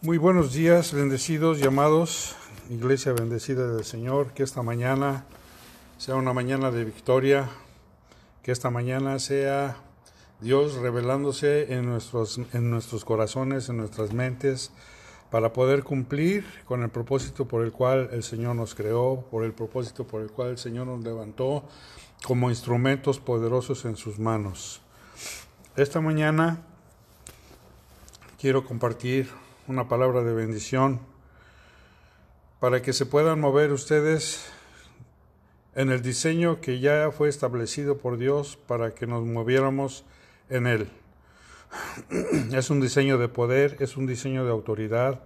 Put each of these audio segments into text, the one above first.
Muy buenos días, bendecidos, llamados, iglesia bendecida del Señor, que esta mañana sea una mañana de victoria, que esta mañana sea Dios revelándose en nuestros, en nuestros corazones, en nuestras mentes, para poder cumplir con el propósito por el cual el Señor nos creó, por el propósito por el cual el Señor nos levantó como instrumentos poderosos en sus manos. Esta mañana quiero compartir una palabra de bendición para que se puedan mover ustedes en el diseño que ya fue establecido por Dios para que nos moviéramos en él. Es un diseño de poder, es un diseño de autoridad,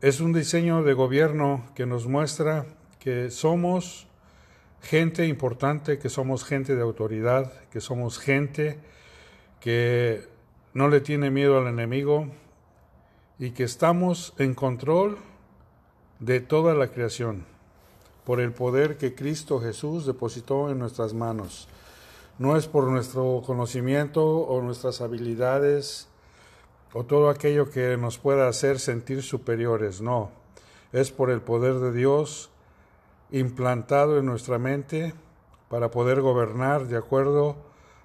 es un diseño de gobierno que nos muestra que somos gente importante, que somos gente de autoridad, que somos gente que no le tiene miedo al enemigo, y que estamos en control de toda la creación por el poder que Cristo Jesús depositó en nuestras manos. No es por nuestro conocimiento o nuestras habilidades o todo aquello que nos pueda hacer sentir superiores, no. Es por el poder de Dios implantado en nuestra mente para poder gobernar de acuerdo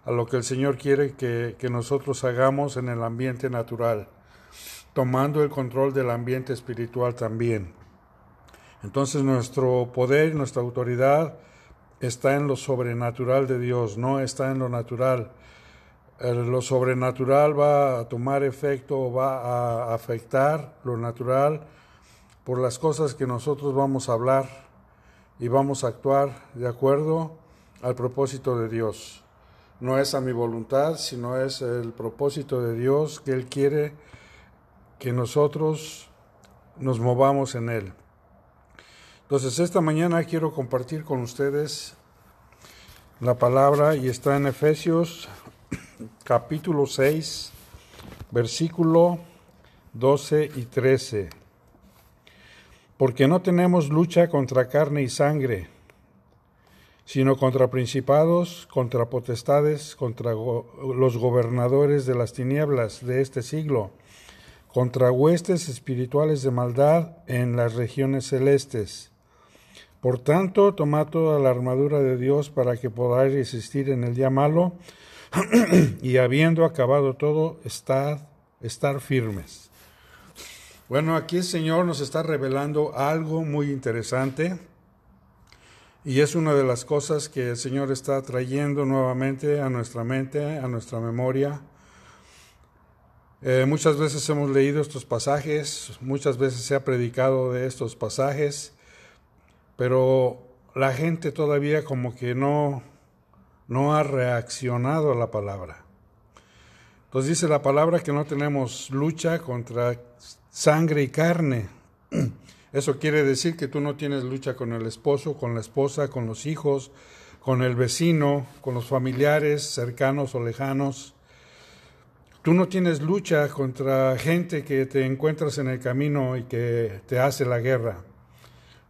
a lo que el Señor quiere que, que nosotros hagamos en el ambiente natural tomando el control del ambiente espiritual también. Entonces nuestro poder, nuestra autoridad está en lo sobrenatural de Dios, no está en lo natural. Lo sobrenatural va a tomar efecto, va a afectar lo natural por las cosas que nosotros vamos a hablar y vamos a actuar de acuerdo al propósito de Dios. No es a mi voluntad, sino es el propósito de Dios que Él quiere que nosotros nos movamos en Él. Entonces, esta mañana quiero compartir con ustedes la palabra y está en Efesios capítulo 6, versículo 12 y 13. Porque no tenemos lucha contra carne y sangre, sino contra principados, contra potestades, contra los gobernadores de las tinieblas de este siglo contra huestes espirituales de maldad en las regiones celestes. Por tanto, tomad toda la armadura de Dios para que podáis resistir en el día malo y habiendo acabado todo, estar, estar firmes. Bueno, aquí el Señor nos está revelando algo muy interesante y es una de las cosas que el Señor está trayendo nuevamente a nuestra mente, a nuestra memoria eh, muchas veces hemos leído estos pasajes, muchas veces se ha predicado de estos pasajes, pero la gente todavía como que no, no ha reaccionado a la palabra. Entonces dice la palabra que no tenemos lucha contra sangre y carne. Eso quiere decir que tú no tienes lucha con el esposo, con la esposa, con los hijos, con el vecino, con los familiares cercanos o lejanos. Tú no tienes lucha contra gente que te encuentras en el camino y que te hace la guerra.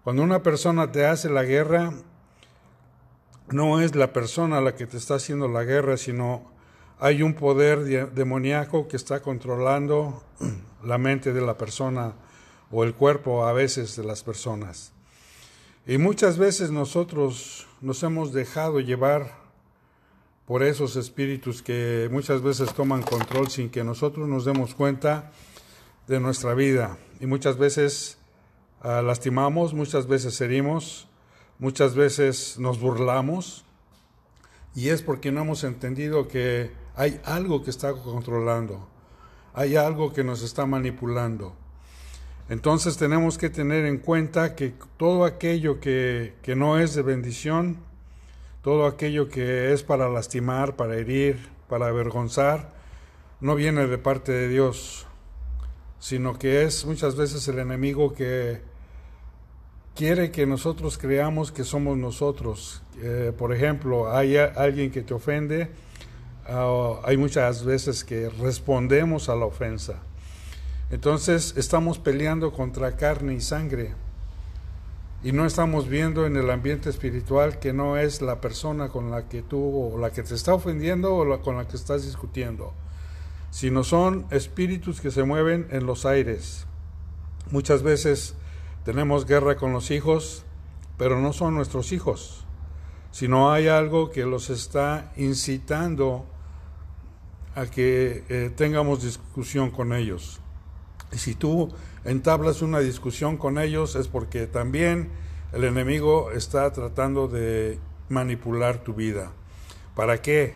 Cuando una persona te hace la guerra, no es la persona la que te está haciendo la guerra, sino hay un poder demoníaco que está controlando la mente de la persona o el cuerpo a veces de las personas. Y muchas veces nosotros nos hemos dejado llevar por esos espíritus que muchas veces toman control sin que nosotros nos demos cuenta de nuestra vida. Y muchas veces ah, lastimamos, muchas veces herimos, muchas veces nos burlamos. Y es porque no hemos entendido que hay algo que está controlando, hay algo que nos está manipulando. Entonces tenemos que tener en cuenta que todo aquello que, que no es de bendición, todo aquello que es para lastimar, para herir, para avergonzar, no viene de parte de Dios, sino que es muchas veces el enemigo que quiere que nosotros creamos que somos nosotros. Eh, por ejemplo, hay alguien que te ofende, ah, hay muchas veces que respondemos a la ofensa. Entonces estamos peleando contra carne y sangre y no estamos viendo en el ambiente espiritual que no es la persona con la que tú o la que te está ofendiendo o la con la que estás discutiendo, sino son espíritus que se mueven en los aires. Muchas veces tenemos guerra con los hijos, pero no son nuestros hijos, sino hay algo que los está incitando a que eh, tengamos discusión con ellos. Y si tú entablas una discusión con ellos es porque también el enemigo está tratando de manipular tu vida. ¿Para qué?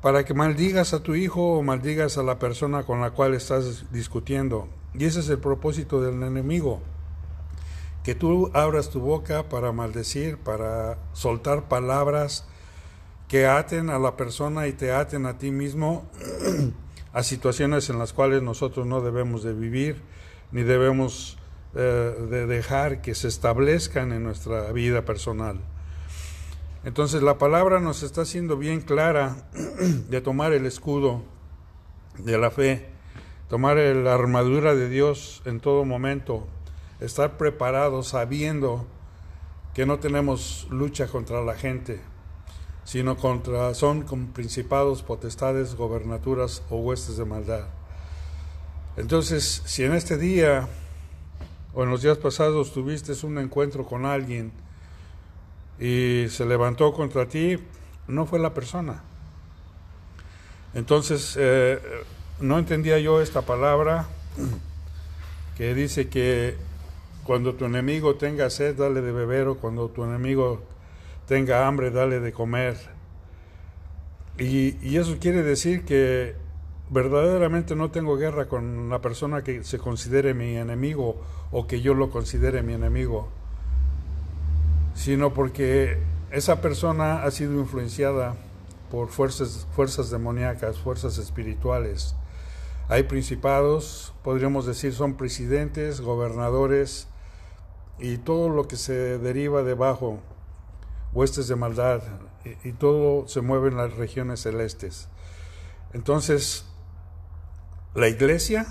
Para que maldigas a tu hijo o maldigas a la persona con la cual estás discutiendo. Y ese es el propósito del enemigo. Que tú abras tu boca para maldecir, para soltar palabras que aten a la persona y te aten a ti mismo a situaciones en las cuales nosotros no debemos de vivir ni debemos eh, de dejar que se establezcan en nuestra vida personal. Entonces la palabra nos está haciendo bien clara de tomar el escudo de la fe tomar la armadura de Dios en todo momento, estar preparados sabiendo que no tenemos lucha contra la gente, sino contra son con principados, potestades, gobernaturas o huestes de maldad. Entonces, si en este día o en los días pasados tuviste un encuentro con alguien y se levantó contra ti, no fue la persona. Entonces, eh, no entendía yo esta palabra que dice que cuando tu enemigo tenga sed, dale de beber, o cuando tu enemigo tenga hambre, dale de comer. Y, eso quiere decir que verdaderamente no tengo guerra con la persona que se considere mi enemigo o que yo lo considere mi enemigo, sino porque esa persona ha sido influenciada por fuerzas, fuerzas demoníacas, fuerzas espirituales hay principados, podríamos decir, son presidentes, gobernadores y todo lo que se deriva debajo, huestes de maldad, y, y todo se mueve en las regiones celestes. Entonces, la iglesia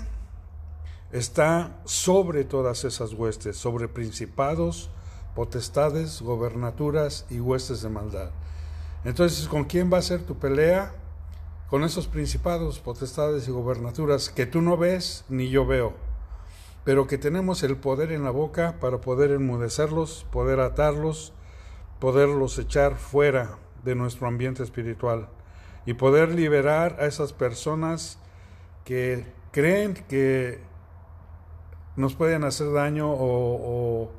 está sobre todas esas huestes, sobre principados, potestades, gobernaturas y huestes de maldad. Entonces, ¿con quién va a ser tu pelea? con esos principados, potestades y gobernaturas que tú no ves ni yo veo, pero que tenemos el poder en la boca para poder enmudecerlos, poder atarlos, poderlos echar fuera de nuestro ambiente espiritual y poder liberar a esas personas que creen que nos pueden hacer daño o,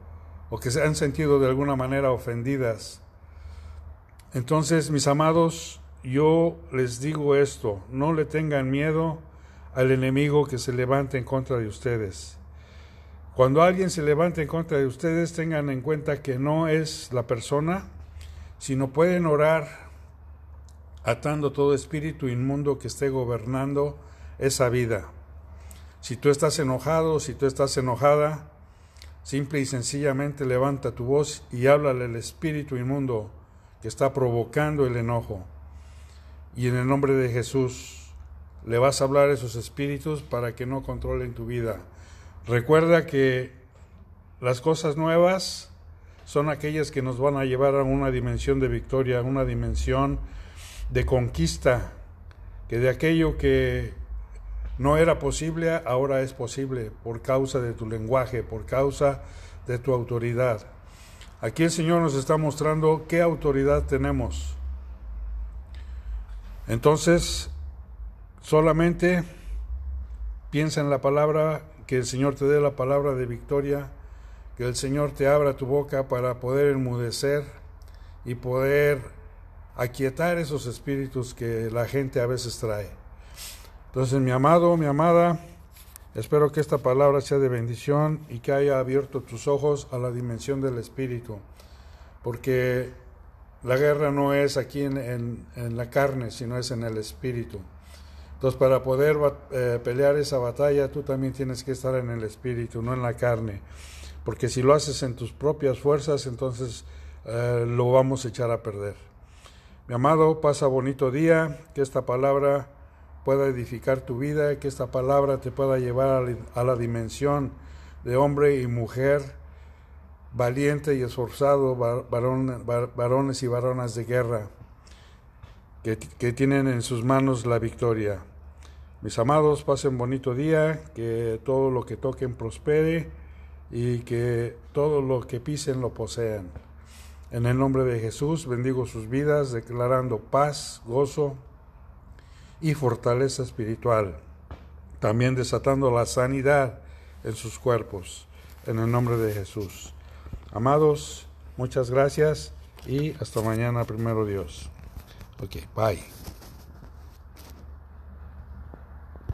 o que se han sentido de alguna manera ofendidas. Entonces, mis amados, yo les digo esto, no le tengan miedo al enemigo que se levante en contra de ustedes. Cuando alguien se levante en contra de ustedes, tengan en cuenta que no es la persona, sino pueden orar atando todo espíritu inmundo que esté gobernando esa vida. Si tú estás enojado, si tú estás enojada, simple y sencillamente levanta tu voz y háblale al espíritu inmundo que está provocando el enojo y en el nombre de Jesús le vas a hablar a esos espíritus para que no controlen tu vida. Recuerda que las cosas nuevas son aquellas que nos van a llevar a una dimensión de victoria, a una dimensión de conquista, que de aquello que no era posible, ahora es posible por causa de tu lenguaje, por causa de tu autoridad. Aquí el Señor nos está mostrando qué autoridad tenemos. Entonces, solamente piensa en la palabra, que el Señor te dé la palabra de victoria, que el Señor te abra tu boca para poder enmudecer y poder aquietar esos espíritus que la gente a veces trae. Entonces, mi amado, mi amada, espero que esta palabra sea de bendición y que haya abierto tus ojos a la dimensión del espíritu, porque la guerra no es aquí en, la carne, sino es en el espíritu. Entonces, para poder eh, pelear esa batalla, tú también tienes que estar en el espíritu, no en la carne. Porque si lo haces en tus propias fuerzas, entonces eh, lo vamos a echar a perder. Mi amado, pasa bonito día, que esta palabra pueda edificar tu vida, que esta palabra te pueda llevar a la dimensión de hombre y mujer valiente y esforzado, varones y varonas de guerra, que tienen en sus manos la victoria. Mis amados, pasen bonito día, que todo lo que toquen prospere y que todo lo que pisen lo posean. En el nombre de Jesús bendigo sus vidas, declarando paz, gozo y fortaleza espiritual. También desatando la sanidad en sus cuerpos. En el nombre de Jesús. Amados, muchas gracias y hasta mañana, primero Dios. Ok, bye.